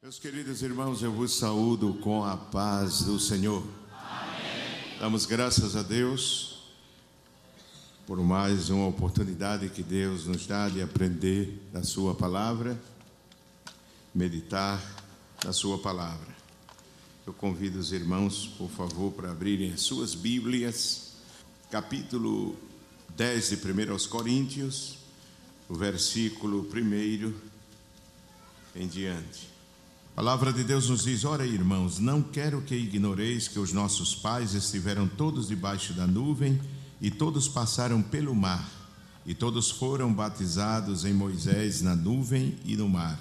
Meus queridos irmãos, eu vos saúdo com a paz do Senhor. Amém. Damos graças a Deus por mais uma oportunidade que Deus nos dá de aprender da Sua palavra, meditar na Sua palavra. Eu convido os irmãos, por favor, para abrirem as suas Bíblias, capítulo 10 de 1 aos Coríntios, o versículo 1 em diante. A palavra de Deus nos diz: Ora, irmãos, não quero que ignoreis que os nossos pais estiveram todos debaixo da nuvem e todos passaram pelo mar, e todos foram batizados em Moisés na nuvem e no mar.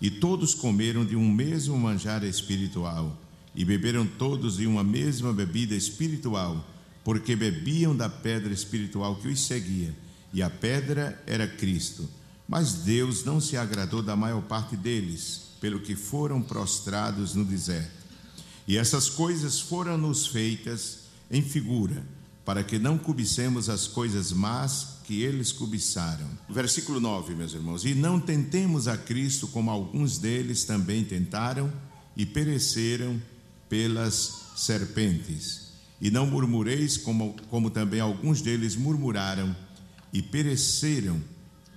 E todos comeram de um mesmo manjar espiritual, e beberam todos de uma mesma bebida espiritual, porque bebiam da pedra espiritual que os seguia, e a pedra era Cristo. Mas Deus não se agradou da maior parte deles pelo que foram prostrados no deserto. E essas coisas foram-nos feitas em figura, para que não cobicemos as coisas más que eles cobiçaram. Versículo 9, meus irmãos. E não tentemos a Cristo como alguns deles também tentaram e pereceram pelas serpentes. E não murmureis como, como também alguns deles murmuraram e pereceram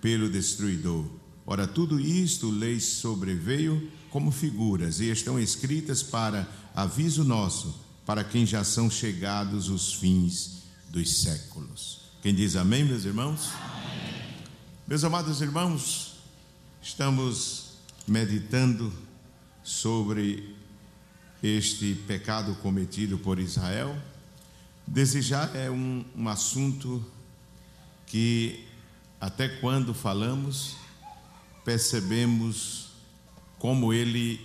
pelo destruidor. Ora, tudo isto lhes sobreveio como figuras e estão escritas para aviso nosso, para quem já são chegados os fins dos séculos. Quem diz amém, meus irmãos? Amém. Meus amados irmãos, estamos meditando sobre este pecado cometido por Israel. Desejar é um, um assunto que, até quando falamos, percebemos como ele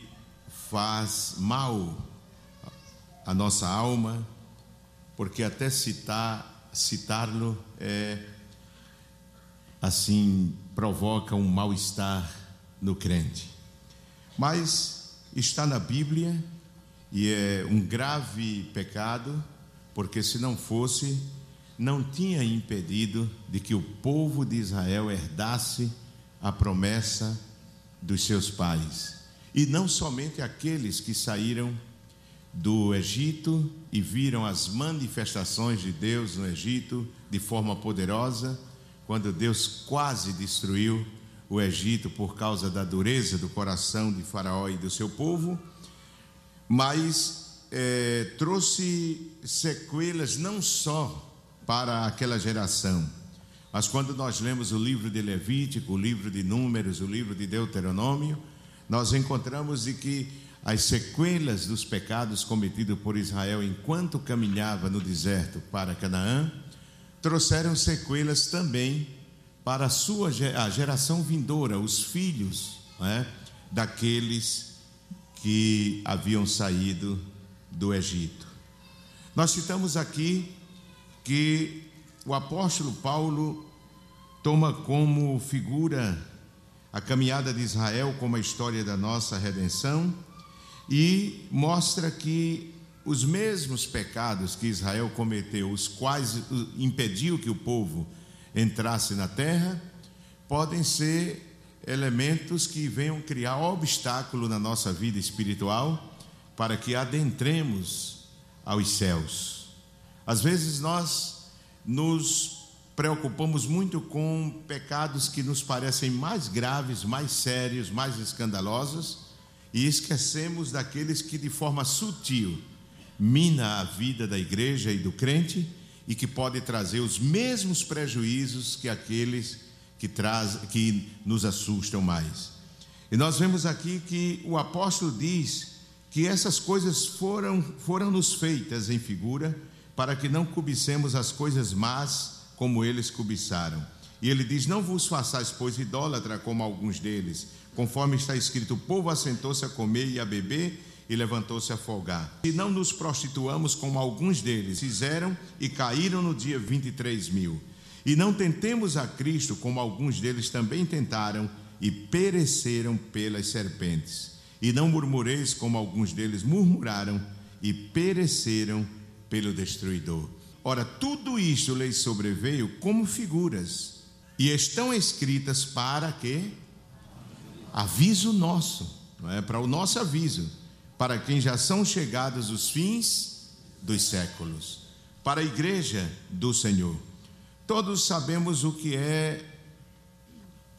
faz mal à nossa alma, porque até citar, citá-lo é assim provoca um mal-estar no crente. Mas está na Bíblia e é um grave pecado, porque se não fosse, não tinha impedido de que o povo de Israel herdasse a promessa dos seus pais. E não somente aqueles que saíram do Egito e viram as manifestações de Deus no Egito de forma poderosa, quando Deus quase destruiu o Egito por causa da dureza do coração de Faraó e do seu povo, mas é, trouxe sequelas não só para aquela geração, mas quando nós lemos o livro de Levítico, o livro de Números, o livro de Deuteronômio, nós encontramos de que as sequelas dos pecados cometidos por Israel enquanto caminhava no deserto para Canaã, trouxeram sequelas também para a sua a geração vindoura, os filhos né, daqueles que haviam saído do Egito. Nós citamos aqui que o apóstolo Paulo toma como figura a caminhada de Israel como a história da nossa redenção e mostra que os mesmos pecados que Israel cometeu, os quais impediu que o povo entrasse na terra, podem ser elementos que venham criar obstáculo na nossa vida espiritual para que adentremos aos céus. Às vezes nós nos preocupamos muito com pecados que nos parecem mais graves, mais sérios, mais escandalosos e esquecemos daqueles que de forma sutil mina a vida da igreja e do crente e que pode trazer os mesmos prejuízos que aqueles que traz, que nos assustam mais. E nós vemos aqui que o apóstolo diz que essas coisas foram foram nos feitas em figura para que não cobicemos as coisas más como eles cobiçaram. E ele diz: Não vos façais, pois, idólatra como alguns deles, conforme está escrito: o povo assentou-se a comer e a beber e levantou-se a folgar. E não nos prostituamos como alguns deles fizeram e caíram no dia 23 mil. E não tentemos a Cristo como alguns deles também tentaram e pereceram pelas serpentes. E não murmureis como alguns deles murmuraram e pereceram pelo destruidor. Ora, tudo isto lhes sobreveio como figuras, e estão escritas para que aviso nosso, não é? Para o nosso aviso, para quem já são chegados os fins dos séculos, para a igreja do Senhor. Todos sabemos o que é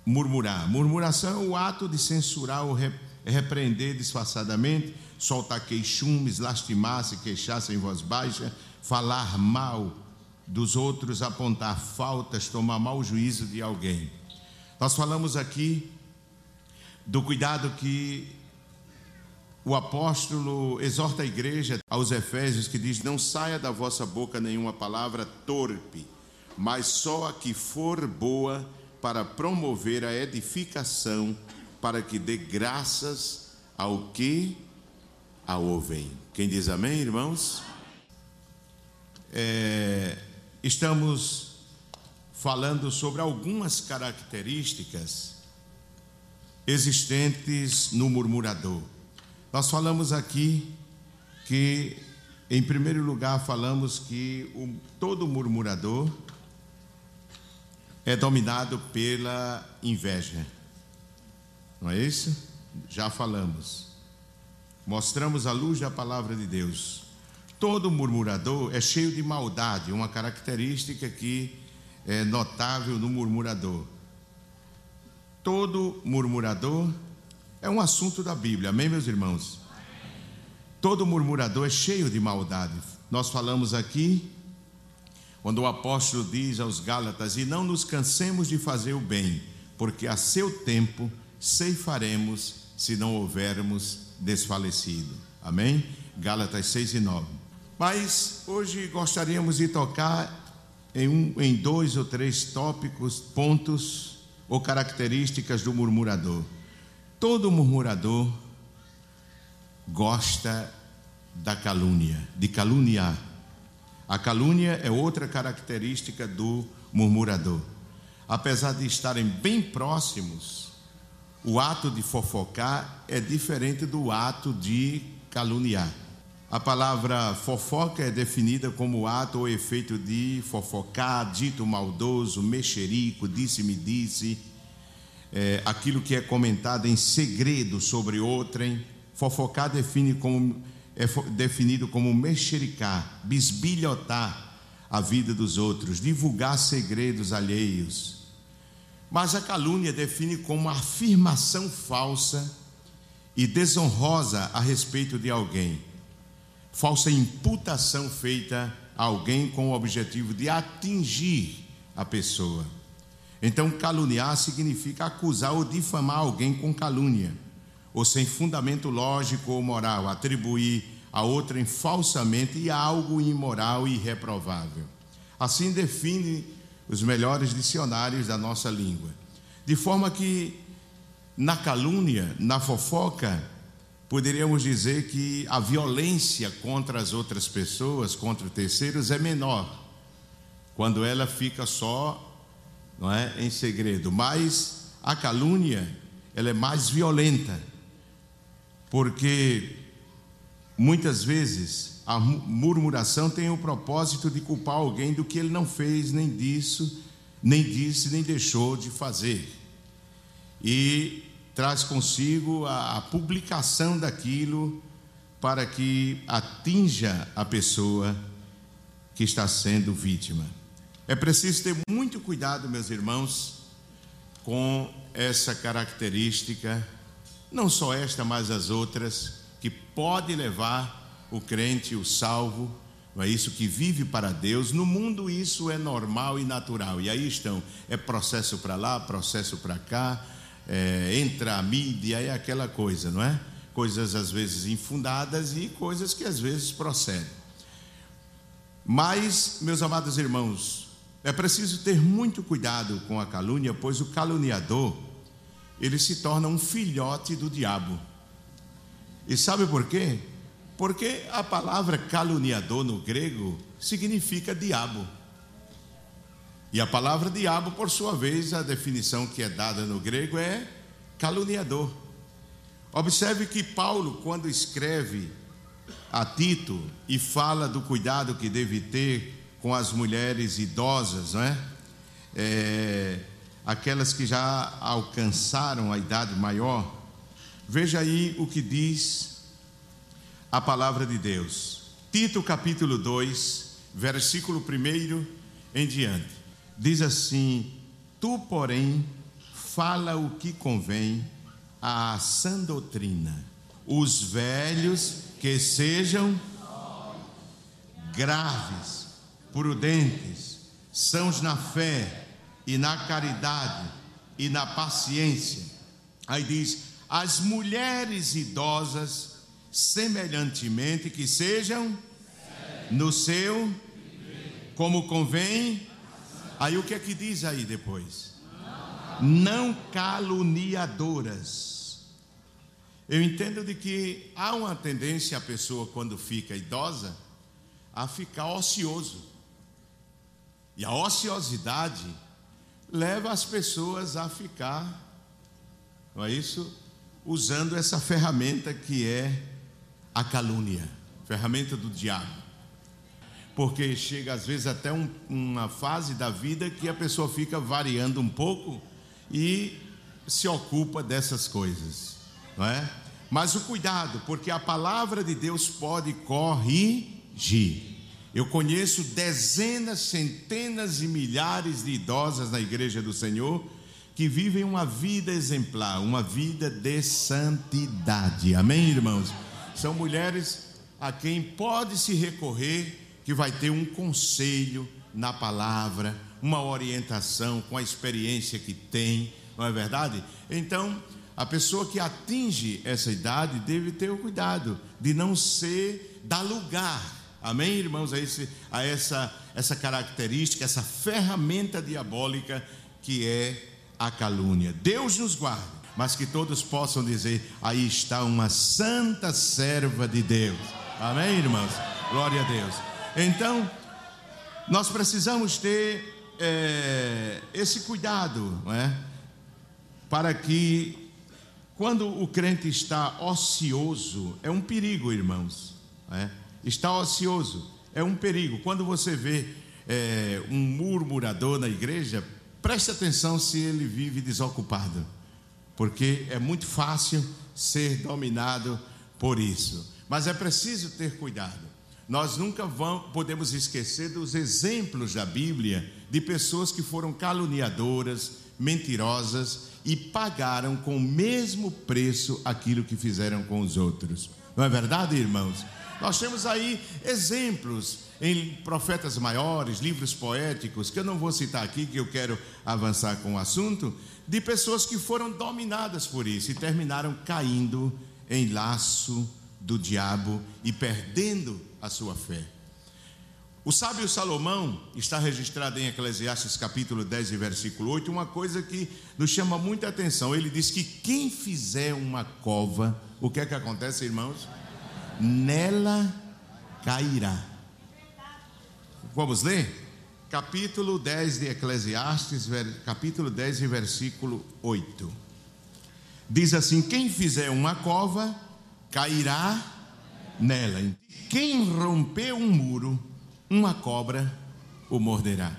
murmurar. Murmuração é o ato de censurar ou repreender disfarçadamente, soltar queixumes, lastimar-se, queixar-se em voz baixa, falar mal dos outros, apontar faltas, tomar mau juízo de alguém. Nós falamos aqui do cuidado que o apóstolo exorta a igreja aos Efésios, que diz: Não saia da vossa boca nenhuma palavra torpe, mas só a que for boa para promover a edificação, para que dê graças ao que a ouvem. Quem diz amém, irmãos? É, estamos falando sobre algumas características existentes no murmurador. Nós falamos aqui que, em primeiro lugar, falamos que o, todo murmurador é dominado pela inveja. Não é isso? Já falamos. Mostramos a luz da palavra de Deus. Todo murmurador é cheio de maldade, uma característica que é notável no murmurador. Todo murmurador é um assunto da Bíblia, amém, meus irmãos? Todo murmurador é cheio de maldade. Nós falamos aqui quando o apóstolo diz aos Gálatas: E não nos cansemos de fazer o bem, porque a seu tempo ceifaremos se não houvermos desfalecido. Amém? Gálatas 6 e 9. Mas hoje gostaríamos de tocar em, um, em dois ou três tópicos, pontos ou características do murmurador. Todo murmurador gosta da calúnia, de caluniar a calúnia é outra característica do murmurador. Apesar de estarem bem próximos, o ato de fofocar é diferente do ato de caluniar. A palavra fofoca é definida como ato ou efeito de fofocar, dito maldoso, mexerico, disse-me disse, é, aquilo que é comentado em segredo sobre outrem. Fofocar define como é definido como mexericar, bisbilhotar a vida dos outros, divulgar segredos alheios. Mas a calúnia define como afirmação falsa e desonrosa a respeito de alguém. Falsa imputação feita a alguém com o objetivo de atingir a pessoa. Então, caluniar significa acusar ou difamar alguém com calúnia ou sem fundamento lógico ou moral, atribuir a outrem falsamente e algo imoral e reprovável. Assim define os melhores dicionários da nossa língua. De forma que na calúnia, na fofoca, poderíamos dizer que a violência contra as outras pessoas, contra terceiros, é menor quando ela fica só não é, em segredo. Mas a calúnia, ela é mais violenta porque muitas vezes a murmuração tem o propósito de culpar alguém do que ele não fez, nem disso, nem disse, nem deixou de fazer. E traz consigo a, a publicação daquilo para que atinja a pessoa que está sendo vítima. É preciso ter muito cuidado, meus irmãos, com essa característica não só esta, mas as outras, que pode levar o crente, o salvo, não é isso que vive para Deus. No mundo isso é normal e natural. E aí estão, é processo para lá, processo para cá, é, entra a mídia, é aquela coisa, não é? Coisas às vezes infundadas e coisas que às vezes procedem. Mas, meus amados irmãos, é preciso ter muito cuidado com a calúnia, pois o caluniador ele se torna um filhote do diabo. E sabe por quê? Porque a palavra caluniador no grego significa diabo. E a palavra diabo, por sua vez, a definição que é dada no grego é caluniador. Observe que Paulo, quando escreve a Tito e fala do cuidado que deve ter com as mulheres idosas, não é? é aquelas que já alcançaram a idade maior, Veja aí o que diz a palavra de Deus. Tito capítulo 2, versículo 1 em diante. Diz assim: Tu, porém, fala o que convém à sã doutrina. Os velhos que sejam graves, prudentes, sãos na fé e na caridade e na paciência. Aí diz: as mulheres idosas, semelhantemente, que sejam no seu, como convém. Aí o que é que diz aí depois? Não caluniadoras. Eu entendo de que há uma tendência a pessoa quando fica idosa a ficar ocioso. E a ociosidade leva as pessoas a ficar, não é isso? Usando essa ferramenta que é a calúnia, ferramenta do diabo. Porque chega às vezes até um, uma fase da vida que a pessoa fica variando um pouco e se ocupa dessas coisas, não é? Mas o cuidado, porque a palavra de Deus pode corrigir. Eu conheço dezenas, centenas e milhares de idosas na igreja do Senhor que vivem uma vida exemplar, uma vida de santidade. Amém, irmãos? São mulheres a quem pode se recorrer, que vai ter um conselho na palavra, uma orientação com a experiência que tem, não é verdade? Então, a pessoa que atinge essa idade deve ter o cuidado de não ser dar lugar Amém, irmãos? A, esse, a essa, essa característica, essa ferramenta diabólica que é a calúnia. Deus nos guarde, mas que todos possam dizer: aí está uma santa serva de Deus. Amém, irmãos? Glória a Deus. Então, nós precisamos ter é, esse cuidado, é? Para que, quando o crente está ocioso, é um perigo, irmãos. Não é? está ocioso. É um perigo. Quando você vê é, um murmurador na igreja, preste atenção se ele vive desocupado, porque é muito fácil ser dominado por isso. Mas é preciso ter cuidado. Nós nunca vamos, podemos esquecer dos exemplos da Bíblia de pessoas que foram caluniadoras, mentirosas e pagaram com o mesmo preço aquilo que fizeram com os outros. Não é verdade, irmãos? Nós temos aí exemplos em profetas maiores, livros poéticos, que eu não vou citar aqui, que eu quero avançar com o assunto, de pessoas que foram dominadas por isso e terminaram caindo em laço do diabo e perdendo a sua fé. O sábio Salomão está registrado em Eclesiastes capítulo 10 e versículo 8, uma coisa que nos chama muita atenção. Ele diz que quem fizer uma cova, o que é que acontece, irmãos? nela cairá. Vamos ler? Capítulo 10 de Eclesiastes, capítulo 10 e versículo 8. Diz assim: Quem fizer uma cova, cairá nela. Quem romper um muro, uma cobra o morderá.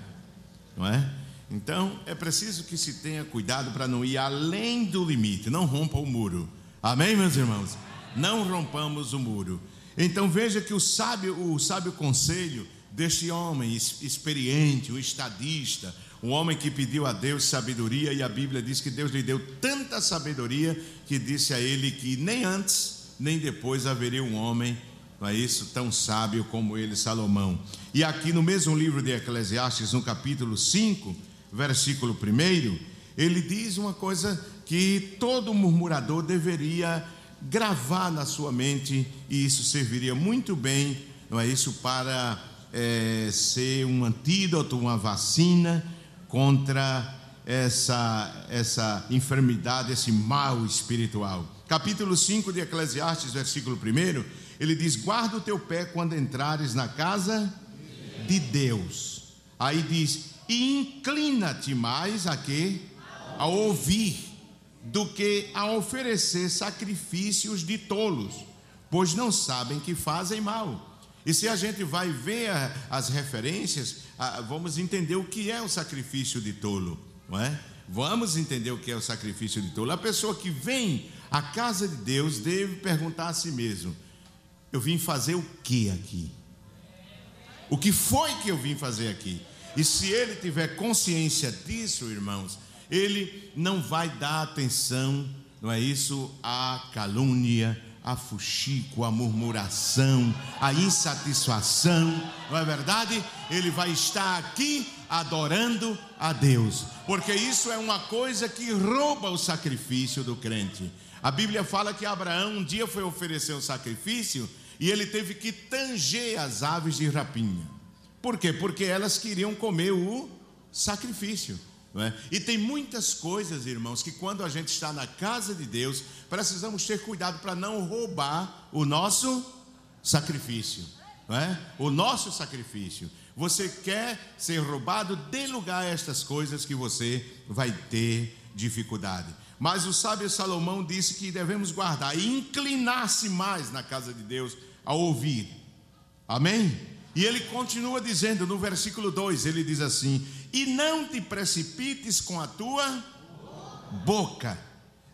Não é? Então, é preciso que se tenha cuidado para não ir além do limite. Não rompa o muro. Amém, meus irmãos? não rompamos o muro. Então veja que o sábio, o sábio conselho deste homem experiente, o estadista, um homem que pediu a Deus sabedoria e a Bíblia diz que Deus lhe deu tanta sabedoria que disse a ele que nem antes nem depois haveria um homem, não é isso, tão sábio como ele, Salomão. E aqui no mesmo livro de Eclesiastes, no capítulo 5, versículo 1, ele diz uma coisa que todo murmurador deveria gravar na sua mente, e isso serviria muito bem, não é isso, para é, ser um antídoto, uma vacina contra essa, essa enfermidade, esse mal espiritual. Capítulo 5 de Eclesiastes, versículo 1, ele diz: Guarda o teu pé quando entrares na casa de Deus. Aí diz: E inclina-te mais a quê? A ouvir do que a oferecer sacrifícios de tolos, pois não sabem que fazem mal. E se a gente vai ver as referências, vamos entender o que é o sacrifício de tolo, não é? Vamos entender o que é o sacrifício de tolo. A pessoa que vem a casa de Deus deve perguntar a si mesmo: eu vim fazer o que aqui? O que foi que eu vim fazer aqui? E se ele tiver consciência disso, irmãos, ele não vai dar atenção, não é isso, à calúnia, a fuxico, a murmuração, a insatisfação, não é verdade? Ele vai estar aqui adorando a Deus, porque isso é uma coisa que rouba o sacrifício do crente. A Bíblia fala que Abraão um dia foi oferecer o sacrifício e ele teve que tanger as aves de rapinha. Por quê? Porque elas queriam comer o sacrifício. É? E tem muitas coisas, irmãos, que quando a gente está na casa de Deus, precisamos ter cuidado para não roubar o nosso sacrifício. É? O nosso sacrifício. Você quer ser roubado, dê lugar a estas coisas que você vai ter dificuldade. Mas o sábio Salomão disse que devemos guardar e inclinar-se mais na casa de Deus ao ouvir. Amém? E ele continua dizendo no versículo 2: ele diz assim: E não te precipites com a tua boca,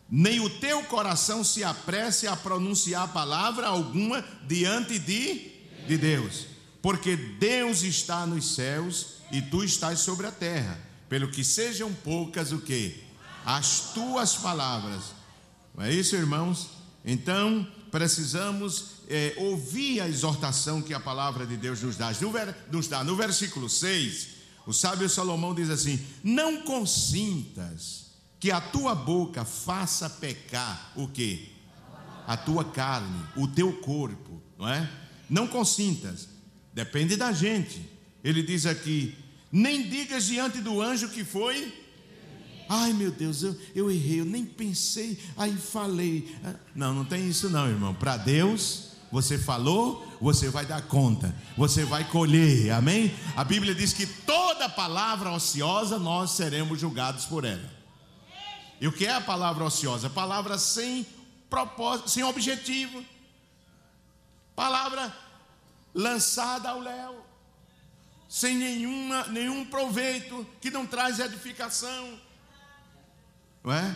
nem o teu coração se apresse a pronunciar palavra alguma diante de, de Deus, porque Deus está nos céus e tu estás sobre a terra, pelo que sejam poucas o que? As tuas palavras. Não é isso, irmãos? Então, precisamos é, ouvir a exortação que a palavra de Deus nos dá. No, nos dá. no versículo 6, o sábio Salomão diz assim: Não consintas que a tua boca faça pecar o que? A tua carne, o teu corpo, não é? Não consintas, depende da gente. Ele diz aqui: nem digas diante do anjo que foi Ai meu Deus, eu, eu errei, eu nem pensei, aí falei. Ah, não, não tem isso não, irmão. Para Deus, você falou, você vai dar conta, você vai colher, amém? A Bíblia diz que toda palavra ociosa nós seremos julgados por ela. E o que é a palavra ociosa? Palavra sem propósito, sem objetivo. Palavra lançada ao léu, sem nenhuma, nenhum proveito, que não traz edificação não é?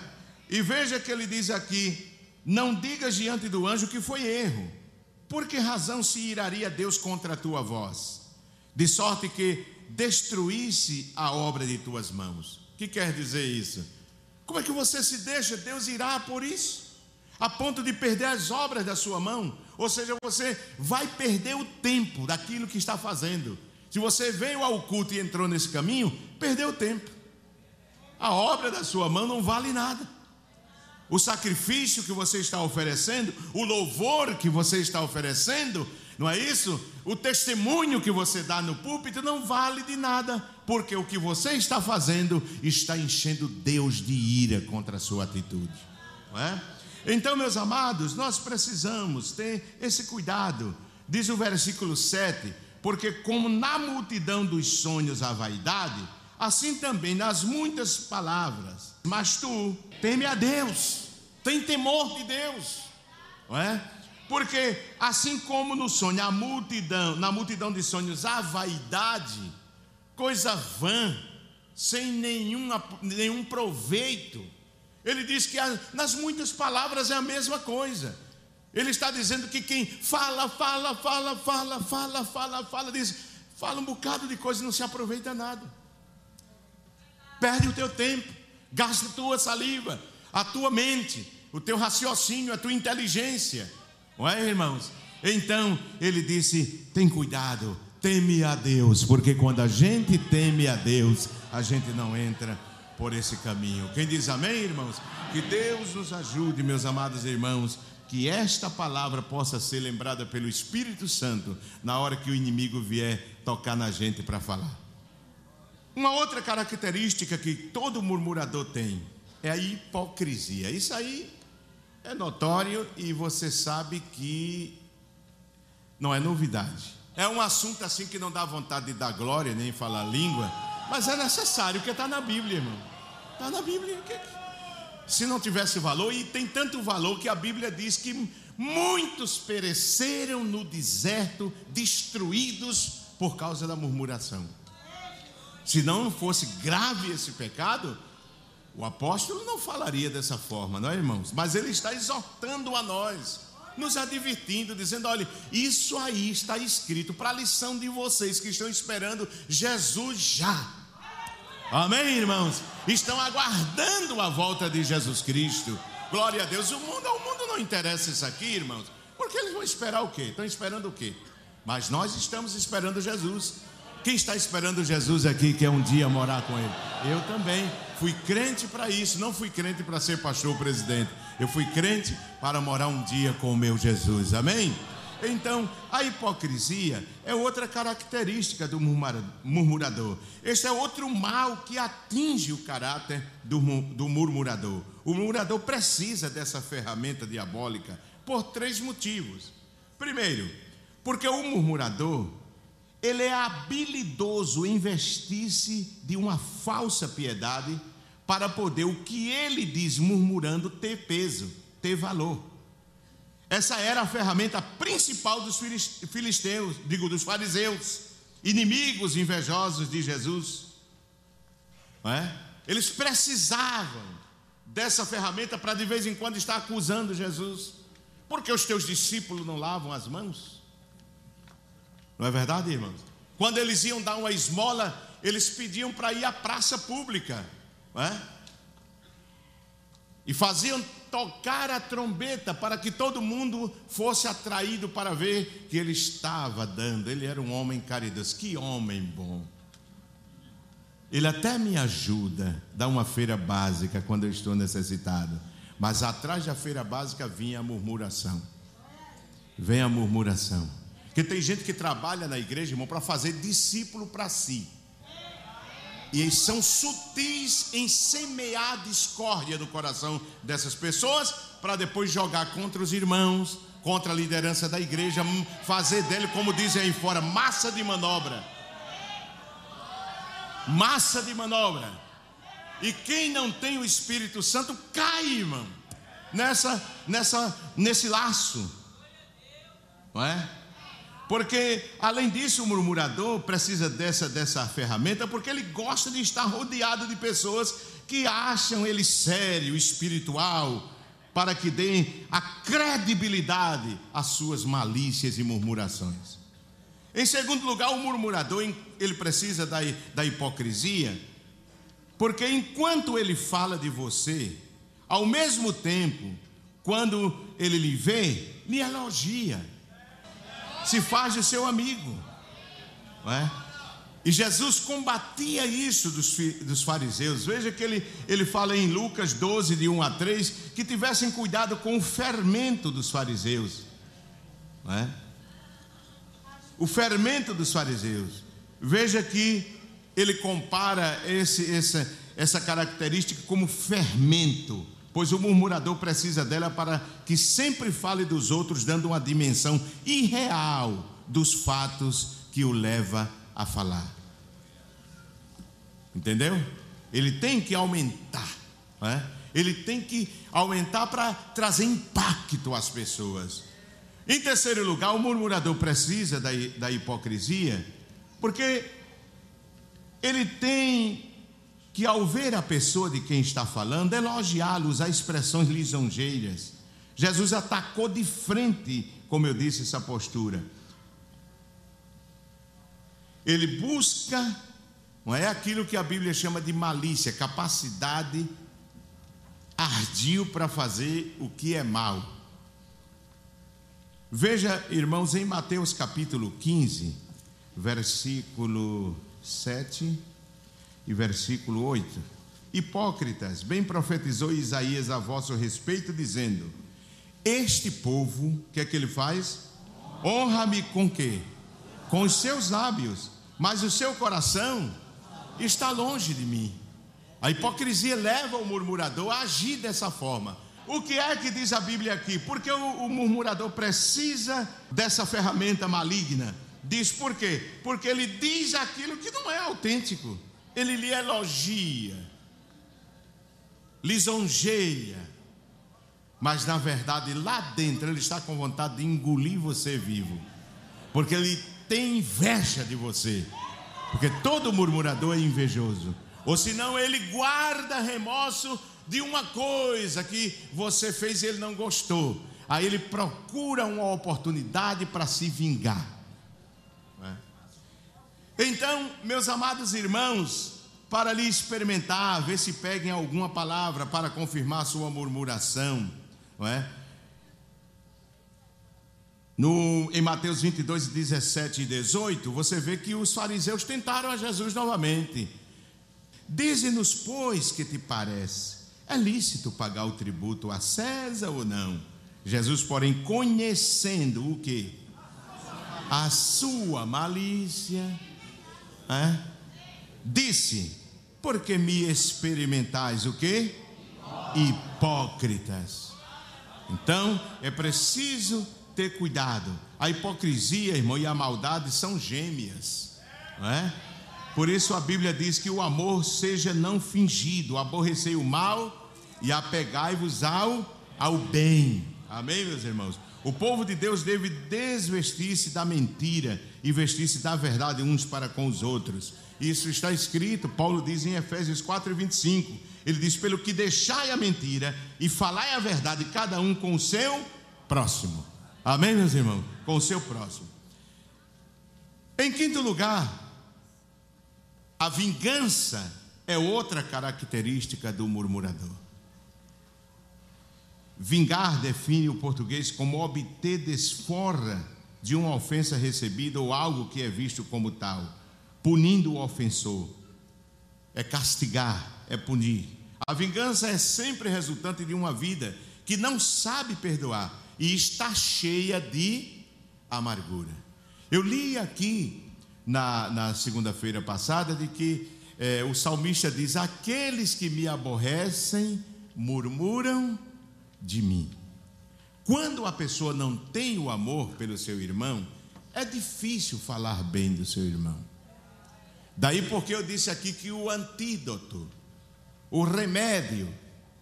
E veja que ele diz aqui: não digas diante do anjo que foi erro. Por que razão se iraria Deus contra a tua voz? De sorte que destruísse a obra de tuas mãos. O que quer dizer isso? Como é que você se deixa? Deus irá por isso, a ponto de perder as obras da sua mão. Ou seja, você vai perder o tempo daquilo que está fazendo. Se você veio ao culto e entrou nesse caminho, perdeu o tempo a obra da sua mão não vale nada. O sacrifício que você está oferecendo, o louvor que você está oferecendo, não é isso? O testemunho que você dá no púlpito não vale de nada, porque o que você está fazendo está enchendo Deus de ira contra a sua atitude, não é? Então, meus amados, nós precisamos ter esse cuidado. Diz o versículo 7: porque como na multidão dos sonhos a vaidade, assim também nas muitas palavras. Mas tu teme a Deus, tem temor de Deus, não é? Porque assim como no sonho a multidão, na multidão de sonhos a vaidade, coisa vã, sem nenhum, nenhum proveito. Ele diz que nas muitas palavras é a mesma coisa. Ele está dizendo que quem fala, fala, fala, fala, fala, fala, fala, diz, fala um bocado de coisa e não se aproveita nada perde o teu tempo, gasta a tua saliva, a tua mente, o teu raciocínio, a tua inteligência. Não é, irmãos? Então ele disse: tem cuidado, teme a Deus, porque quando a gente teme a Deus, a gente não entra por esse caminho. Quem diz amém, irmãos? Que Deus nos ajude, meus amados irmãos, que esta palavra possa ser lembrada pelo Espírito Santo na hora que o inimigo vier tocar na gente para falar. Uma outra característica que todo murmurador tem é a hipocrisia. Isso aí é notório e você sabe que não é novidade. É um assunto assim que não dá vontade de dar glória nem falar língua, mas é necessário, porque está na Bíblia, irmão. Está na Bíblia. Se não tivesse valor, e tem tanto valor que a Bíblia diz que muitos pereceram no deserto, destruídos por causa da murmuração. Se não fosse grave esse pecado, O apóstolo não falaria dessa forma, não é, irmãos? Mas ele está exortando a nós, nos advertindo, dizendo: olha, isso aí está escrito para a lição de vocês que estão esperando Jesus já. Amém, irmãos? Estão aguardando a volta de Jesus Cristo. Glória a Deus. O mundo, o mundo não interessa isso aqui, irmãos. Porque eles vão esperar o quê? Estão esperando o quê? Mas nós estamos esperando Jesus. Quem está esperando Jesus aqui quer um dia morar com Ele? Eu também. Fui crente para isso, não fui crente para ser pastor ou presidente. Eu fui crente para morar um dia com o meu Jesus. Amém? Então, a hipocrisia é outra característica do murmurador. Este é outro mal que atinge o caráter do, do murmurador. O murmurador precisa dessa ferramenta diabólica por três motivos. Primeiro, porque o murmurador ele é habilidoso em vestir-se de uma falsa piedade para poder o que ele diz murmurando ter peso, ter valor. Essa era a ferramenta principal dos filisteus, digo, dos fariseus, inimigos invejosos de Jesus. É? Eles precisavam dessa ferramenta para de vez em quando estar acusando Jesus. Porque os teus discípulos não lavam as mãos? Não é verdade, irmãos? Quando eles iam dar uma esmola, eles pediam para ir à praça pública, é? E faziam tocar a trombeta para que todo mundo fosse atraído para ver que ele estava dando. Ele era um homem caridoso. Que homem bom. Ele até me ajuda, dá uma feira básica quando eu estou necessitado. Mas atrás da feira básica vinha a murmuração. Vem a murmuração. Porque tem gente que trabalha na igreja, irmão, para fazer discípulo para si. E eles são sutis em semear discórdia no coração dessas pessoas, para depois jogar contra os irmãos, contra a liderança da igreja, fazer dele, como dizem aí fora, massa de manobra. Massa de manobra. E quem não tem o Espírito Santo cai, irmão, nessa, nessa, nesse laço, não é? Porque, além disso, o murmurador precisa dessa, dessa ferramenta, porque ele gosta de estar rodeado de pessoas que acham ele sério, espiritual, para que deem a credibilidade às suas malícias e murmurações. Em segundo lugar, o murmurador ele precisa da, da hipocrisia, porque enquanto ele fala de você, ao mesmo tempo, quando ele lhe vê, lhe elogia se faz de seu amigo. Não é? E Jesus combatia isso dos, dos fariseus. Veja que ele, ele fala em Lucas 12, de 1 a 3, que tivessem cuidado com o fermento dos fariseus. Não é? O fermento dos fariseus. Veja que ele compara esse, essa, essa característica como fermento pois o murmurador precisa dela para que sempre fale dos outros, dando uma dimensão irreal dos fatos que o leva a falar. Entendeu? Ele tem que aumentar, né? ele tem que aumentar para trazer impacto às pessoas. Em terceiro lugar, o murmurador precisa da, da hipocrisia, porque ele tem que ao ver a pessoa de quem está falando, elogiá-lo, usar expressões lisonjeiras. Jesus atacou de frente, como eu disse, essa postura. Ele busca, não é aquilo que a Bíblia chama de malícia, capacidade ardil para fazer o que é mal. Veja, irmãos, em Mateus capítulo 15, versículo 7 e versículo 8. Hipócritas, bem profetizou Isaías a vosso respeito, dizendo: Este povo, o que é que ele faz? Honra-me com quê? Com os seus lábios, mas o seu coração está longe de mim. A hipocrisia leva o murmurador a agir dessa forma. O que é que diz a Bíblia aqui? Porque o, o murmurador precisa dessa ferramenta maligna. Diz por quê? Porque ele diz aquilo que não é autêntico ele lhe elogia, lisonjeia, mas na verdade lá dentro ele está com vontade de engolir você vivo, porque ele tem inveja de você, porque todo murmurador é invejoso. Ou senão ele guarda remorso de uma coisa que você fez e ele não gostou. Aí ele procura uma oportunidade para se vingar. Então, meus amados irmãos, para lhe experimentar, ver se peguem alguma palavra para confirmar sua murmuração, não é? No, em Mateus 22, 17 e 18, você vê que os fariseus tentaram a Jesus novamente. Dize-nos, pois, que te parece, é lícito pagar o tributo a César ou não? Jesus, porém, conhecendo o que? A sua malícia, disse: Porque me experimentais o que? Hipócritas. Então, é preciso ter cuidado. A hipocrisia, irmão, e a maldade são gêmeas, não é? Por isso a Bíblia diz que o amor seja não fingido, aborrecei o mal e apegai-vos ao, ao bem. Amém, meus irmãos? O povo de Deus deve desvestir-se da mentira e vestir-se da verdade uns para com os outros. Isso está escrito, Paulo diz em Efésios 4, 25. Ele diz: Pelo que deixai a mentira e falai a verdade, cada um com o seu próximo. Amém, meus irmãos? Com o seu próximo. Em quinto lugar, a vingança é outra característica do murmurador. Vingar define o português como obter desforra de uma ofensa recebida ou algo que é visto como tal, punindo o ofensor. É castigar, é punir. A vingança é sempre resultante de uma vida que não sabe perdoar e está cheia de amargura. Eu li aqui na, na segunda-feira passada de que é, o salmista diz: Aqueles que me aborrecem murmuram de mim. Quando a pessoa não tem o amor pelo seu irmão, é difícil falar bem do seu irmão. Daí porque eu disse aqui que o antídoto, o remédio,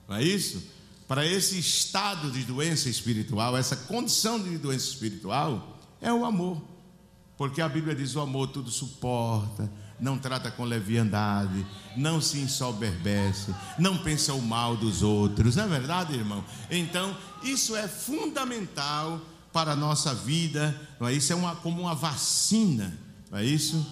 não é isso? Para esse estado de doença espiritual, essa condição de doença espiritual, é o amor. Porque a Bíblia diz: o amor tudo suporta, não trata com leviandade, não se ensoberbece, não pensa o mal dos outros. Não é verdade, irmão? Então, isso é fundamental para a nossa vida, não é? Isso é uma, como uma vacina, não é isso?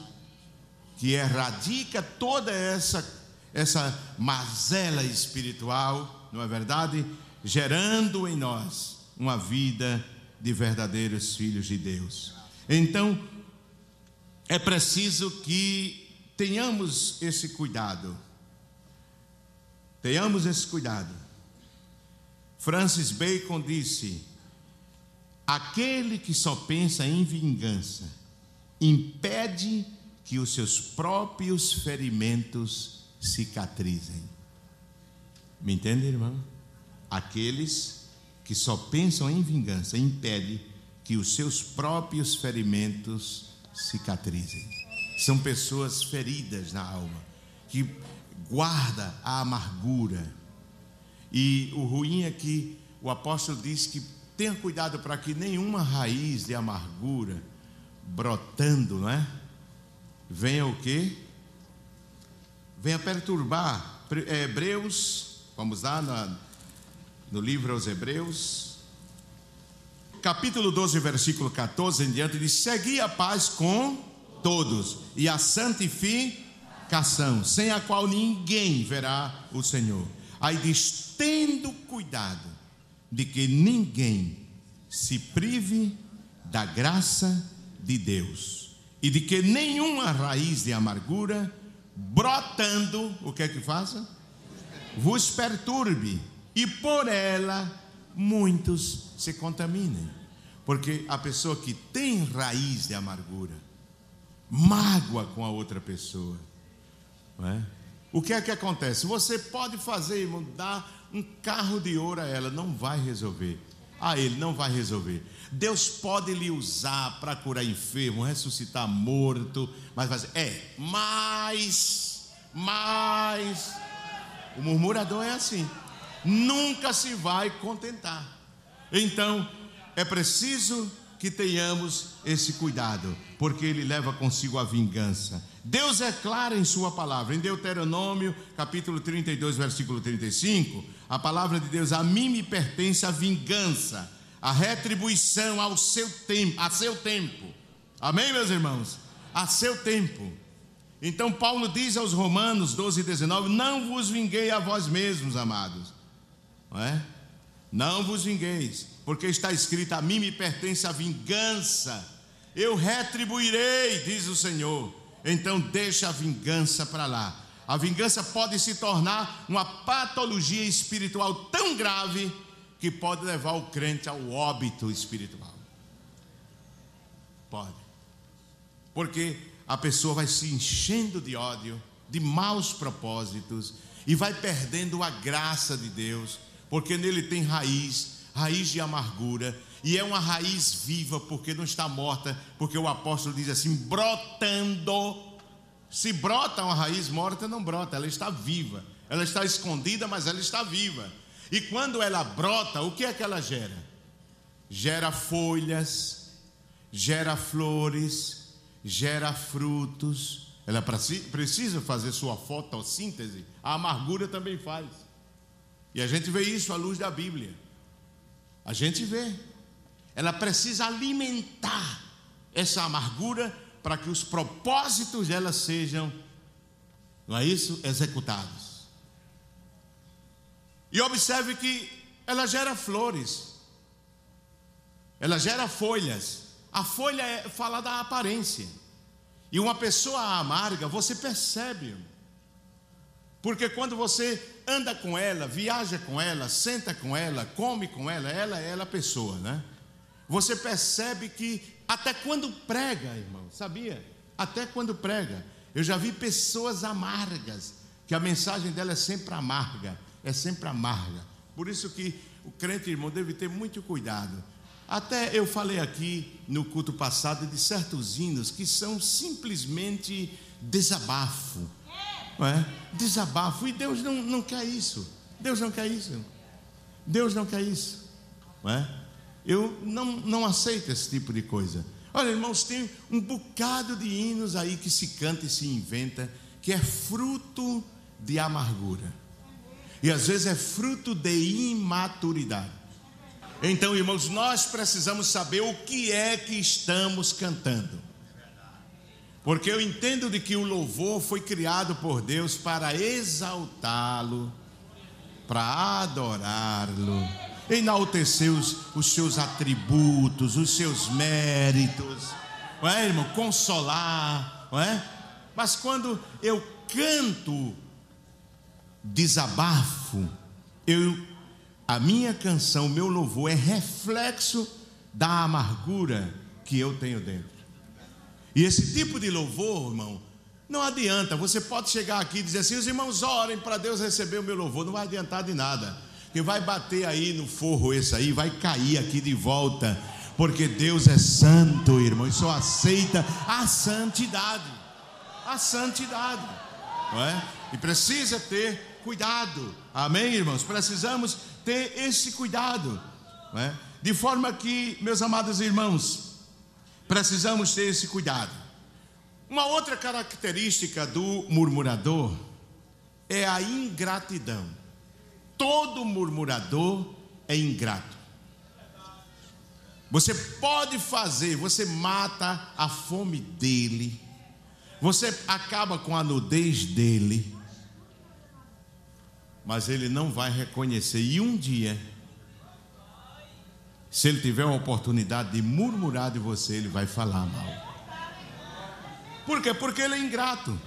Que erradica toda essa, essa mazela espiritual, não é verdade? Gerando em nós uma vida de verdadeiros filhos de Deus. Então, é preciso que tenhamos esse cuidado. Tenhamos esse cuidado. Francis Bacon disse: aquele que só pensa em vingança impede que os seus próprios ferimentos cicatrizem. Me entende, irmão? Aqueles que só pensam em vingança impede que os seus próprios ferimentos cicatrizem. São pessoas feridas na alma, que guarda a amargura. E o ruim é que o apóstolo diz que tenha cuidado para que nenhuma raiz de amargura brotando, não é? Venha o quê? Venha perturbar. É, Hebreus, vamos lá no livro aos Hebreus, capítulo 12, versículo 14 em diante, diz: Segui a paz com todos e a santificação, sem a qual ninguém verá o Senhor. Aí diz: tendo cuidado de que ninguém se prive da graça de Deus e de que nenhuma raiz de amargura brotando, o que é que faça? Vos perturbe e por ela muitos se contaminem. Porque a pessoa que tem raiz de amargura, mágoa com a outra pessoa, é? o que é que acontece? Você pode fazer, irmão, dar um carro de ouro a ela, não vai resolver. A ele não vai resolver. Deus pode lhe usar para curar enfermo, ressuscitar morto, mas vai é, mas, mas. O murmurador é assim nunca se vai contentar. Então, é preciso que tenhamos esse cuidado, porque ele leva consigo a vingança. Deus é claro em Sua palavra, em Deuteronômio, capítulo 32, versículo 35, a palavra de Deus: A mim me pertence a vingança, a retribuição ao seu tempo, a seu tempo. Amém, meus irmãos? A seu tempo. Então, Paulo diz aos Romanos 12, 19: Não vos vinguei a vós mesmos, amados. Não é? Não vos vingueis, porque está escrito: A mim me pertence a vingança, eu retribuirei, diz o Senhor. Então deixa a vingança para lá. A vingança pode se tornar uma patologia espiritual tão grave que pode levar o crente ao óbito espiritual. Pode. Porque a pessoa vai se enchendo de ódio, de maus propósitos e vai perdendo a graça de Deus, porque nele tem raiz, raiz de amargura, e é uma raiz viva, porque não está morta, porque o apóstolo diz assim: brotando. Se brota uma raiz morta, não brota, ela está viva. Ela está escondida, mas ela está viva. E quando ela brota, o que é que ela gera? Gera folhas, gera flores, gera frutos. Ela precisa fazer sua fotossíntese. A amargura também faz. E a gente vê isso à luz da Bíblia. A gente vê. Ela precisa alimentar essa amargura para que os propósitos dela sejam, não é isso? Executados. E observe que ela gera flores, ela gera folhas. A folha é, fala da aparência. E uma pessoa amarga, você percebe. Porque quando você anda com ela, viaja com ela, senta com ela, come com ela, ela é a pessoa, né? Você percebe que até quando prega, irmão, sabia? Até quando prega. Eu já vi pessoas amargas, que a mensagem dela é sempre amarga, é sempre amarga. Por isso que o crente, irmão, deve ter muito cuidado. Até eu falei aqui no culto passado de certos hinos que são simplesmente desabafo não é? Desabafo. E Deus não, não quer isso. Deus não quer isso. Deus não quer isso. Não é? Eu não, não aceito esse tipo de coisa. Olha, irmãos, tem um bocado de hinos aí que se canta e se inventa, que é fruto de amargura. E às vezes é fruto de imaturidade. Então, irmãos, nós precisamos saber o que é que estamos cantando. Porque eu entendo de que o louvor foi criado por Deus para exaltá-lo, para adorá-lo, enaltecer os, os, seus atributos, os seus méritos, não é, irmão? Consolar, não é? Mas quando eu canto desabafo, eu, a minha canção, o meu louvor é reflexo da amargura que eu tenho dentro. E esse tipo de louvor, irmão, não adianta. Você pode chegar aqui e dizer assim: os irmãos orem para Deus receber o meu louvor. Não vai adiantar de nada. Que vai bater aí no forro esse aí, vai cair aqui de volta. Porque Deus é santo, irmão, e só aceita a santidade. A santidade. Não é? E precisa ter cuidado. Amém, irmãos? Precisamos ter esse cuidado. Não é? De forma que, meus amados irmãos, Precisamos ter esse cuidado. Uma outra característica do murmurador é a ingratidão. Todo murmurador é ingrato. Você pode fazer, você mata a fome dele, você acaba com a nudez dele, mas ele não vai reconhecer. E um dia se ele tiver uma oportunidade de murmurar de você, ele vai falar mal. Por quê? Porque ele é ingrato.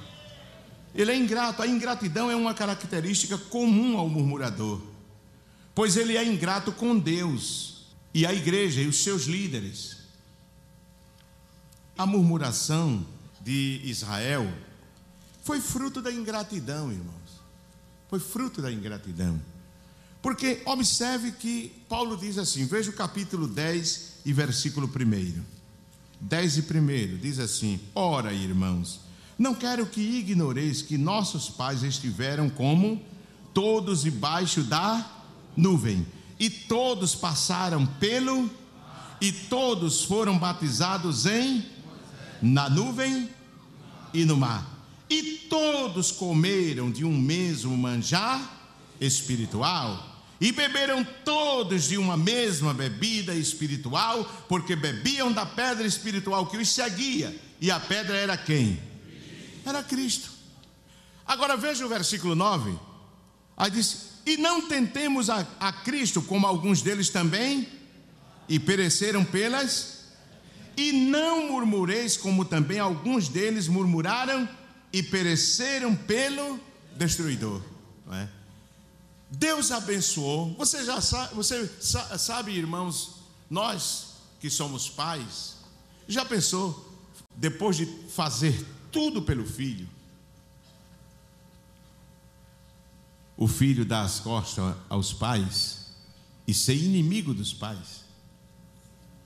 Ele é ingrato. A ingratidão é uma característica comum ao murmurador, pois ele é ingrato com Deus e a igreja e os seus líderes. A murmuração de Israel foi fruto da ingratidão, irmãos. Foi fruto da ingratidão. Porque observe que Paulo diz assim, veja o capítulo 10 e versículo 1. 10 e 1 diz assim: Ora, irmãos, não quero que ignoreis que nossos pais estiveram como todos debaixo da nuvem, e todos passaram pelo E todos foram batizados em na nuvem e no mar. E todos comeram de um mesmo manjar espiritual. E beberam todos de uma mesma bebida espiritual, porque bebiam da pedra espiritual que os seguia. E a pedra era quem? Era Cristo. Agora veja o versículo 9. Aí diz: E não tentemos a, a Cristo, como alguns deles também, e pereceram pelas. E não murmureis, como também alguns deles murmuraram e pereceram pelo destruidor. Não é? Deus abençoou. Você já sabe, você sabe, irmãos, nós que somos pais, já pensou, depois de fazer tudo pelo filho, o filho dá as costas aos pais e ser inimigo dos pais?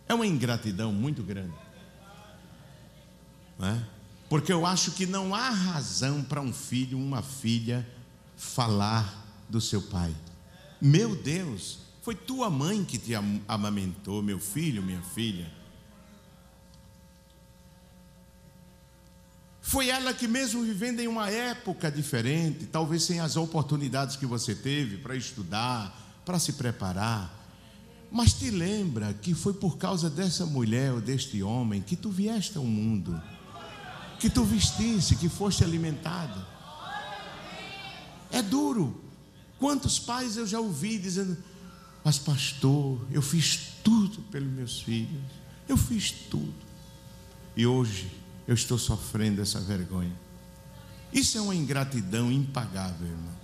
É uma ingratidão muito grande. Não é? Porque eu acho que não há razão para um filho, uma filha, falar do seu pai. Meu Deus, foi tua mãe que te amamentou, meu filho, minha filha. Foi ela que, mesmo vivendo em uma época diferente, talvez sem as oportunidades que você teve para estudar, para se preparar, mas te lembra que foi por causa dessa mulher ou deste homem que tu vieste ao mundo, que tu vestisse, que foste alimentado. É duro, Quantos pais eu já ouvi dizendo: Mas, pastor, eu fiz tudo pelos meus filhos, eu fiz tudo, e hoje eu estou sofrendo essa vergonha. Isso é uma ingratidão impagável, irmão.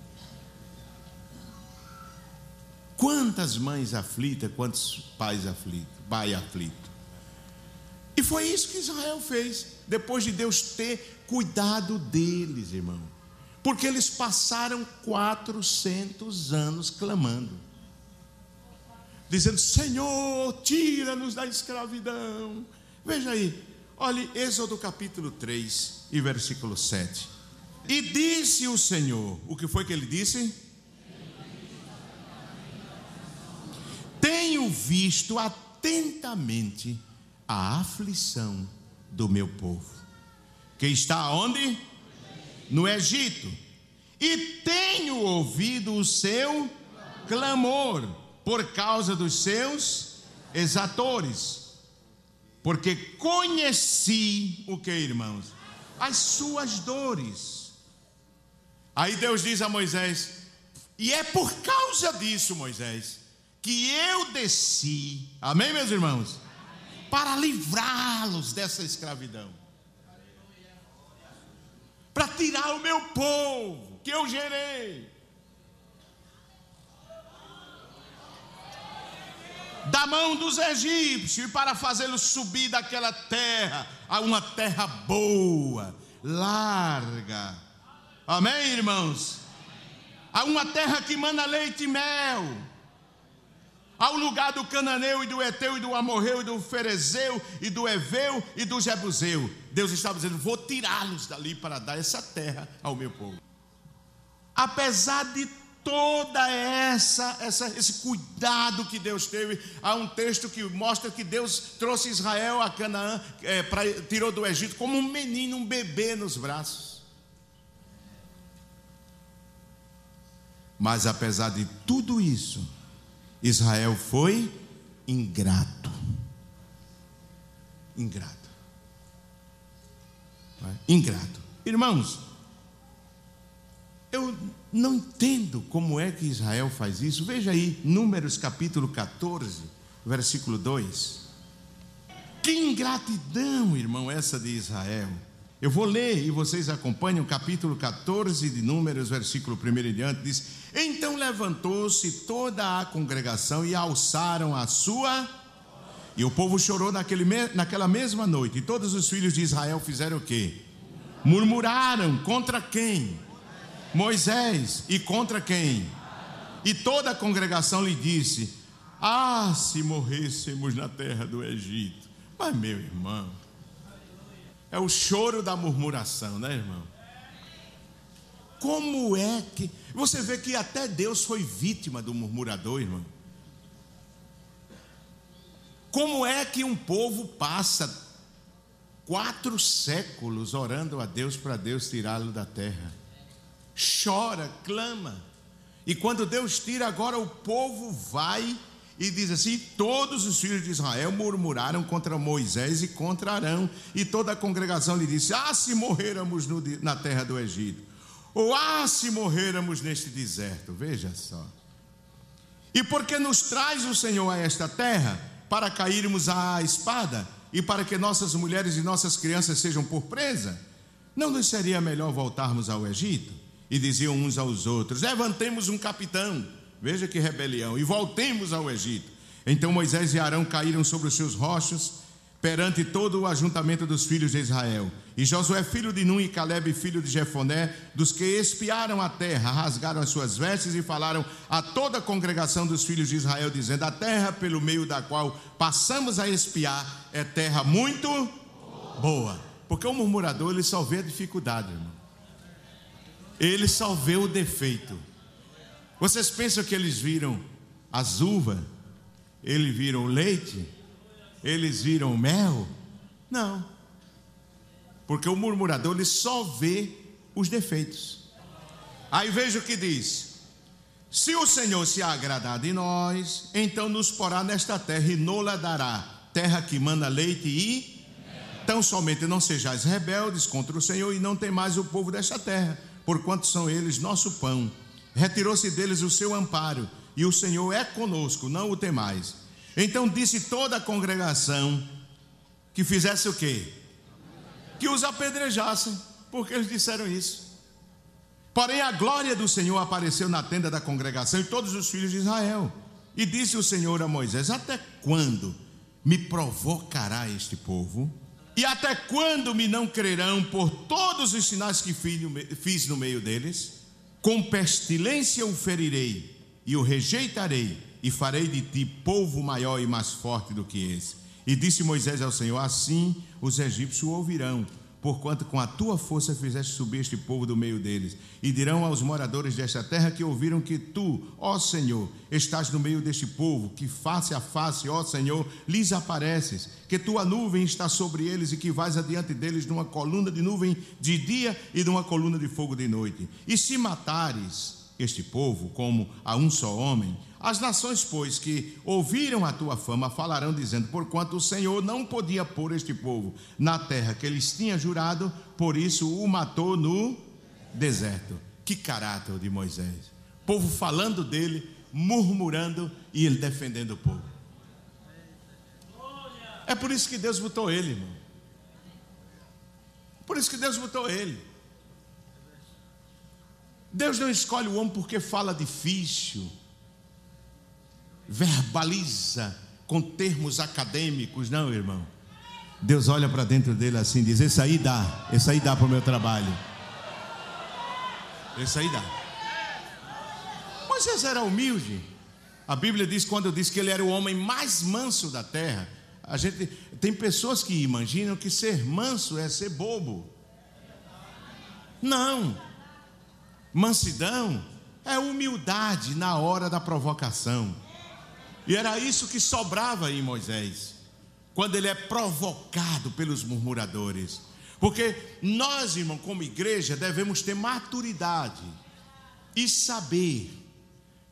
Quantas mães aflitas, quantos pais aflitos, pai aflito. E foi isso que Israel fez, depois de Deus ter cuidado deles, irmão porque eles passaram 400 anos clamando, dizendo: Senhor, tira-nos da escravidão. Veja aí, olhe Êxodo capítulo 3 e versículo 7. E disse o Senhor: O que foi que ele disse? Tenho visto atentamente a aflição do meu povo, que está onde? No Egito, e tenho ouvido o seu clamor por causa dos seus exatores, porque conheci o que, irmãos? As suas dores. Aí Deus diz a Moisés: E é por causa disso, Moisés, que eu desci, amém, meus irmãos? Para livrá-los dessa escravidão para tirar o meu povo que eu gerei. Da mão dos egípcios, e para fazê-los subir daquela terra a uma terra boa, larga. Amém, irmãos? A uma terra que manda leite e mel ao lugar do cananeu e do eteu e do amorreu e do ferezeu e do eveu e do jebuseu. Deus estava dizendo: "Vou tirá-los dali para dar essa terra ao meu povo". Apesar de toda essa, essa esse cuidado que Deus teve, há um texto que mostra que Deus trouxe Israel a Canaã, é, pra, tirou do Egito como um menino, um bebê nos braços. Mas apesar de tudo isso, Israel foi ingrato. Ingrato. É? Ingrato. Irmãos, eu não entendo como é que Israel faz isso. Veja aí, Números capítulo 14, versículo 2. Que ingratidão, irmão, essa de Israel. Eu vou ler e vocês acompanham o capítulo 14 de Números, versículo 1 em diante, diz: Então levantou-se toda a congregação e alçaram a sua. E o povo chorou naquele, naquela mesma noite. E todos os filhos de Israel fizeram o quê? Murmuraram contra quem? Moisés. E contra quem? E toda a congregação lhe disse: Ah, se morrêssemos na terra do Egito. Mas, meu irmão, é o choro da murmuração, né, irmão? Como é que. Você vê que até Deus foi vítima do murmurador, irmão. Como é que um povo passa quatro séculos orando a Deus para Deus tirá-lo da terra? Chora, clama. E quando Deus tira, agora o povo vai e diz assim: Todos os filhos de Israel murmuraram contra Moisés e contra Arão, e toda a congregação lhe disse: Ah, se morrêramos no, na terra do Egito, ou ah, se morrêramos neste deserto, veja só. E porque nos traz o Senhor a esta terra, para cairmos à espada e para que nossas mulheres e nossas crianças sejam por presa? Não nos seria melhor voltarmos ao Egito? E diziam uns aos outros: Levantemos um capitão, veja que rebelião, e voltemos ao Egito. Então Moisés e Arão caíram sobre os seus rochos perante todo o ajuntamento dos filhos de Israel. E Josué, filho de Nun, e Caleb, filho de Jefoné, dos que espiaram a terra, rasgaram as suas vestes e falaram a toda a congregação dos filhos de Israel, dizendo: A terra pelo meio da qual passamos a espiar é terra muito boa. Porque o murmurador ele só vê a dificuldade, irmão. Ele só vê o defeito. Vocês pensam que eles viram as uvas? Eles viram o leite? eles viram mel? Não. Porque o murmurador ele só vê os defeitos. Aí veja o que diz: Se o Senhor se agradar de nós, então nos porá nesta terra e nola dará, terra que manda leite e Tão somente não sejais rebeldes contra o Senhor e não temais o povo desta terra, porquanto são eles nosso pão. Retirou-se deles o seu amparo, e o Senhor é conosco, não o temais. Então disse toda a congregação que fizesse o quê? Que os apedrejassem, porque eles disseram isso. Porém, a glória do Senhor apareceu na tenda da congregação e todos os filhos de Israel. E disse o Senhor a Moisés: Até quando me provocará este povo? E até quando me não crerão por todos os sinais que fiz no meio deles? Com pestilência o ferirei e o rejeitarei e farei de ti povo maior e mais forte do que esse. E disse Moisés ao Senhor: Assim os egípcios ouvirão, porquanto com a tua força fizeste subir este povo do meio deles. E dirão aos moradores desta terra que ouviram que tu, ó Senhor, estás no meio deste povo, que face a face, ó Senhor, lhes apareces, que tua nuvem está sobre eles e que vais adiante deles numa coluna de nuvem de dia e numa coluna de fogo de noite. E se matares este povo como a um só homem, as nações, pois, que ouviram a tua fama, falarão, dizendo: Porquanto o Senhor não podia pôr este povo na terra que eles tinham jurado, por isso o matou no deserto. Que caráter de Moisés! Povo falando dele, murmurando e ele defendendo o povo. É por isso que Deus botou ele, irmão. Por isso que Deus botou ele. Deus não escolhe o homem porque fala difícil verbaliza com termos acadêmicos, não, irmão. Deus olha para dentro dele assim diz: Esse aí dá, esse aí dá para o meu trabalho. Esse aí dá. Moisés era humilde. A Bíblia diz, quando diz que ele era o homem mais manso da terra, a gente tem pessoas que imaginam que ser manso é ser bobo. Não. Mansidão é humildade na hora da provocação. E era isso que sobrava em Moisés, quando ele é provocado pelos murmuradores. Porque nós, irmão, como igreja, devemos ter maturidade e saber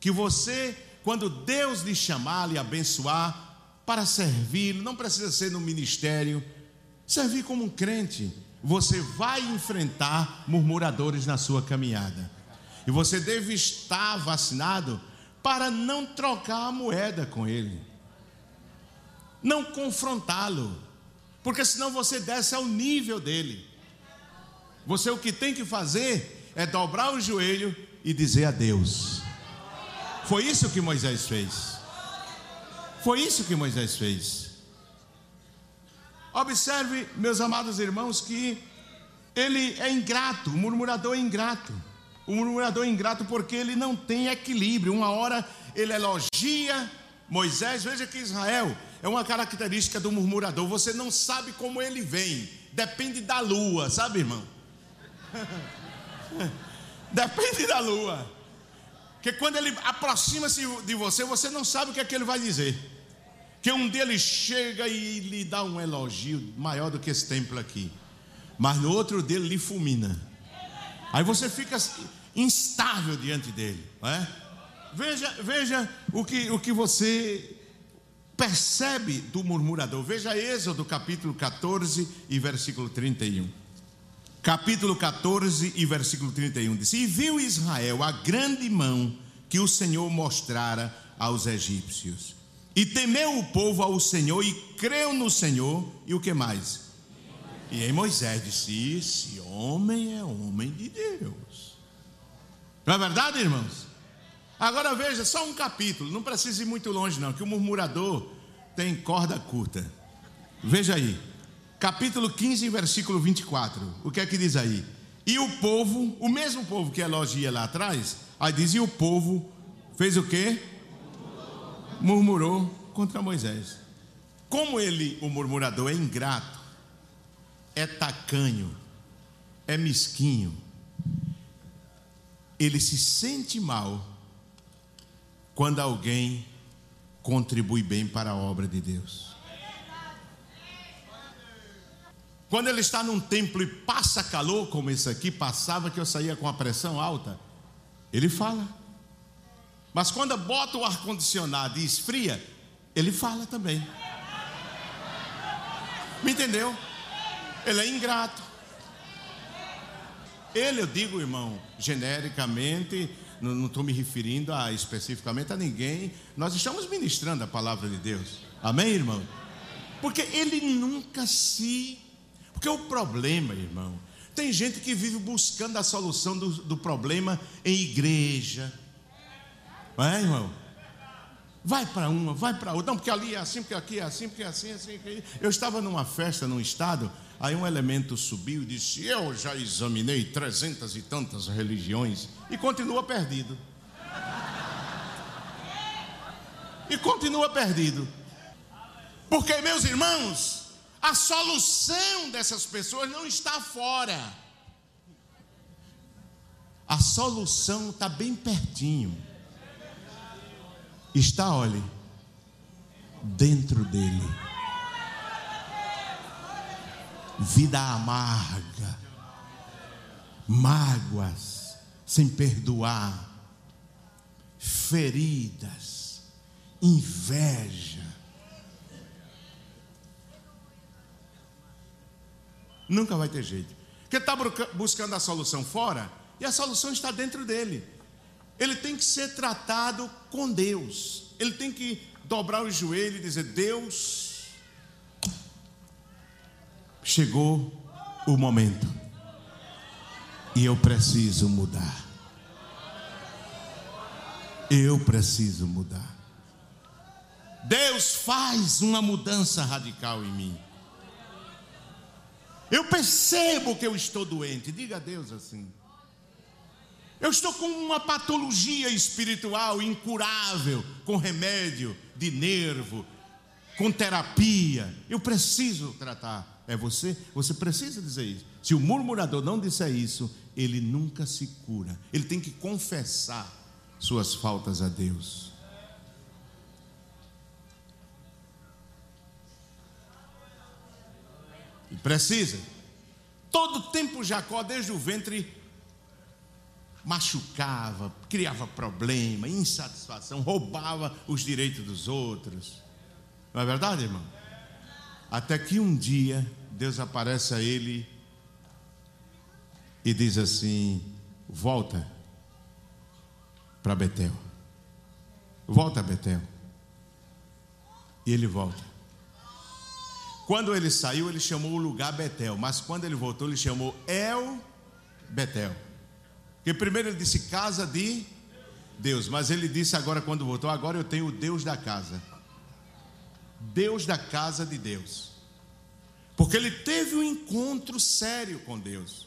que você, quando Deus lhe chamar, lhe abençoar, para servir, não precisa ser no ministério, servir como um crente, você vai enfrentar murmuradores na sua caminhada. E você deve estar vacinado para não trocar a moeda com ele, não confrontá-lo, porque senão você desce ao nível dele. Você o que tem que fazer é dobrar o joelho e dizer a Deus. Foi isso que Moisés fez. Foi isso que Moisés fez. Observe, meus amados irmãos, que ele é ingrato, o murmurador é ingrato. O murmurador é ingrato porque ele não tem equilíbrio. Uma hora ele elogia Moisés. Veja que Israel é uma característica do murmurador. Você não sabe como ele vem. Depende da lua, sabe, irmão? Depende da lua. Porque quando ele aproxima-se de você, você não sabe o que é que ele vai dizer. que um deles chega e lhe dá um elogio maior do que esse templo aqui, mas no outro dele lhe fulmina. Aí você fica instável diante dele, não é? Veja, veja o que, o que você percebe do murmurador. Veja Êxodo capítulo 14 e versículo 31. Capítulo 14 e versículo 31 diz: E viu Israel a grande mão que o Senhor mostrara aos egípcios. E temeu o povo ao Senhor e creu no Senhor. E o que mais? E aí Moisés disse: Esse homem é homem de Deus. Não é verdade, irmãos? Agora veja, só um capítulo, não precisa ir muito longe, não, que o murmurador tem corda curta. Veja aí, capítulo 15, versículo 24. O que é que diz aí? E o povo, o mesmo povo que elogia lá atrás, aí diz: E o povo fez o quê? Murmurou contra Moisés. Como ele, o murmurador, é ingrato, é tacanho, é mesquinho, ele se sente mal quando alguém contribui bem para a obra de Deus. Quando ele está num templo e passa calor, como esse aqui passava, que eu saía com a pressão alta, ele fala. Mas quando bota o ar-condicionado e esfria, ele fala também. Me entendeu? Ele é ingrato. Ele, eu digo, irmão, genericamente, não estou me referindo a, especificamente a ninguém, nós estamos ministrando a palavra de Deus, amém, irmão? Porque ele nunca se. Porque o problema, irmão, tem gente que vive buscando a solução do, do problema em igreja, não é, irmão? Vai para uma, vai para outra. Não, porque ali é assim, porque aqui é assim, porque é assim, assim. Eu estava numa festa num estado, aí um elemento subiu e disse: Eu já examinei trezentas e tantas religiões e continua perdido. E continua perdido. Porque, meus irmãos, a solução dessas pessoas não está fora. A solução está bem pertinho está, olhe, dentro dele. Vida amarga, mágoas sem perdoar, feridas, inveja. Nunca vai ter jeito. Porque está buscando a solução fora e a solução está dentro dele ele tem que ser tratado com Deus. Ele tem que dobrar o joelho e dizer: Deus, chegou o momento e eu preciso mudar. Eu preciso mudar. Deus faz uma mudança radical em mim. Eu percebo que eu estou doente. Diga a Deus assim. Eu estou com uma patologia espiritual incurável, com remédio de nervo, com terapia. Eu preciso tratar. É você? Você precisa dizer isso. Se o murmurador não disser isso, ele nunca se cura. Ele tem que confessar suas faltas a Deus. Precisa. Todo tempo Jacó, desde o ventre, machucava, criava problema, insatisfação, roubava os direitos dos outros. Não é verdade, irmão? Até que um dia Deus aparece a ele e diz assim: Volta para Betel. Volta a Betel. E ele volta. Quando ele saiu, ele chamou o lugar Betel, mas quando ele voltou, ele chamou El Betel. Porque primeiro ele disse casa de Deus, mas ele disse agora quando voltou, agora eu tenho o Deus da casa. Deus da casa de Deus. Porque ele teve um encontro sério com Deus.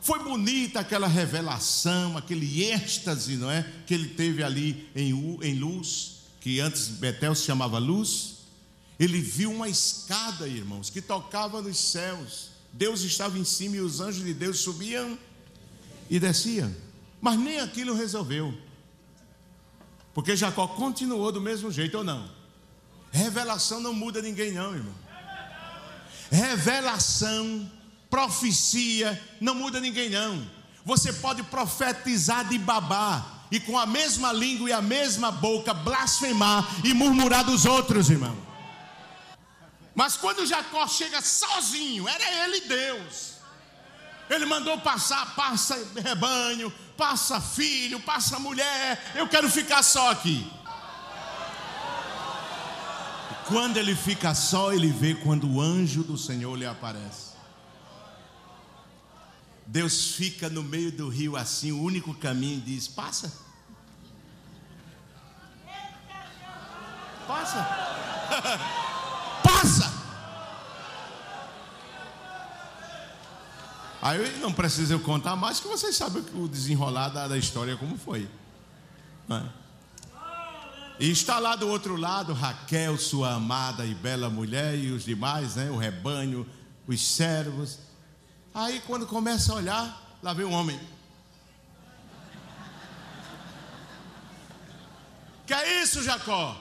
Foi bonita aquela revelação, aquele êxtase, não é? Que ele teve ali em, em luz, que antes Betel se chamava luz. Ele viu uma escada, irmãos, que tocava nos céus. Deus estava em cima e os anjos de Deus subiam e descia. Mas nem aquilo resolveu. Porque Jacó continuou do mesmo jeito ou não? Revelação não muda ninguém, não, irmão. Revelação, profecia, não muda ninguém, não. Você pode profetizar de babá e com a mesma língua e a mesma boca blasfemar e murmurar dos outros, irmão. Mas quando Jacó chega sozinho, era ele Deus. Ele mandou passar, passa rebanho, passa filho, passa mulher. Eu quero ficar só aqui. Quando ele fica só, ele vê quando o anjo do Senhor lhe aparece. Deus fica no meio do rio assim, o único caminho, diz: Passa. Passa. Passa. Aí não precisa eu contar mais, que vocês sabem o desenrolar da, da história como foi. É? E está lá do outro lado Raquel, sua amada e bela mulher, e os demais, né? O rebanho, os servos. Aí quando começa a olhar, lá vem um homem. Que é isso, Jacó?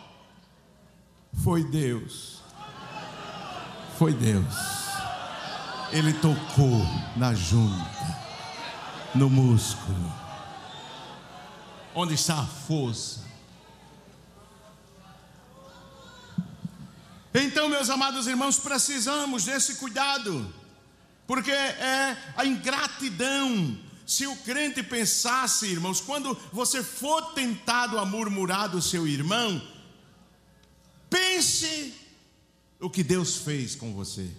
Foi Deus. Foi Deus ele tocou na junta, no músculo. Onde está a força? Então, meus amados irmãos, precisamos desse cuidado, porque é a ingratidão. Se o crente pensasse, irmãos, quando você for tentado a murmurar do seu irmão, pense o que Deus fez com você.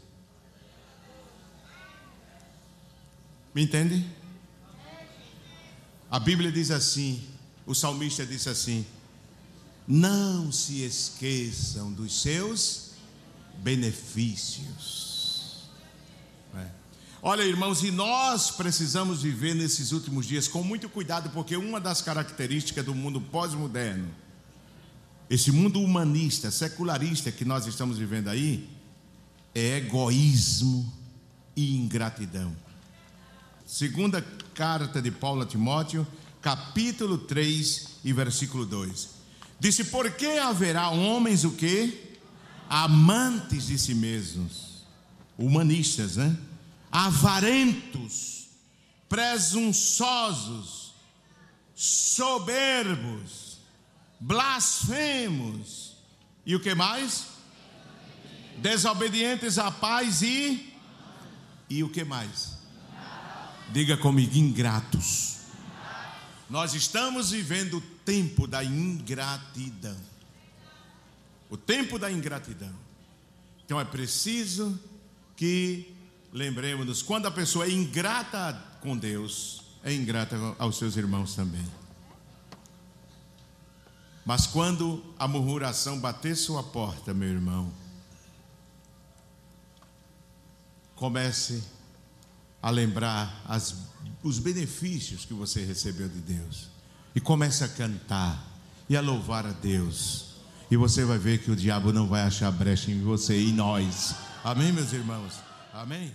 Me entende? A Bíblia diz assim, o salmista disse assim: Não se esqueçam dos seus benefícios. É. Olha, irmãos, e nós precisamos viver nesses últimos dias com muito cuidado, porque uma das características do mundo pós-moderno, esse mundo humanista, secularista que nós estamos vivendo aí, é egoísmo e ingratidão. Segunda carta de Paulo a Timóteo, capítulo 3 e versículo 2. Disse: "Por que haverá homens o quê? Amantes de si mesmos, humanistas, né? Avarentos, presunçosos, soberbos, blasfemos e o que mais? Desobedientes a paz e e o que mais? Diga comigo, ingratos. Nós estamos vivendo o tempo da ingratidão. O tempo da ingratidão. Então é preciso que lembremos-nos, quando a pessoa é ingrata com Deus, é ingrata aos seus irmãos também. Mas quando a murmuração bater sua porta, meu irmão, comece a lembrar as, os benefícios que você recebeu de Deus. E comece a cantar e a louvar a Deus. E você vai ver que o diabo não vai achar brecha em você e em nós. Amém, meus irmãos? Amém?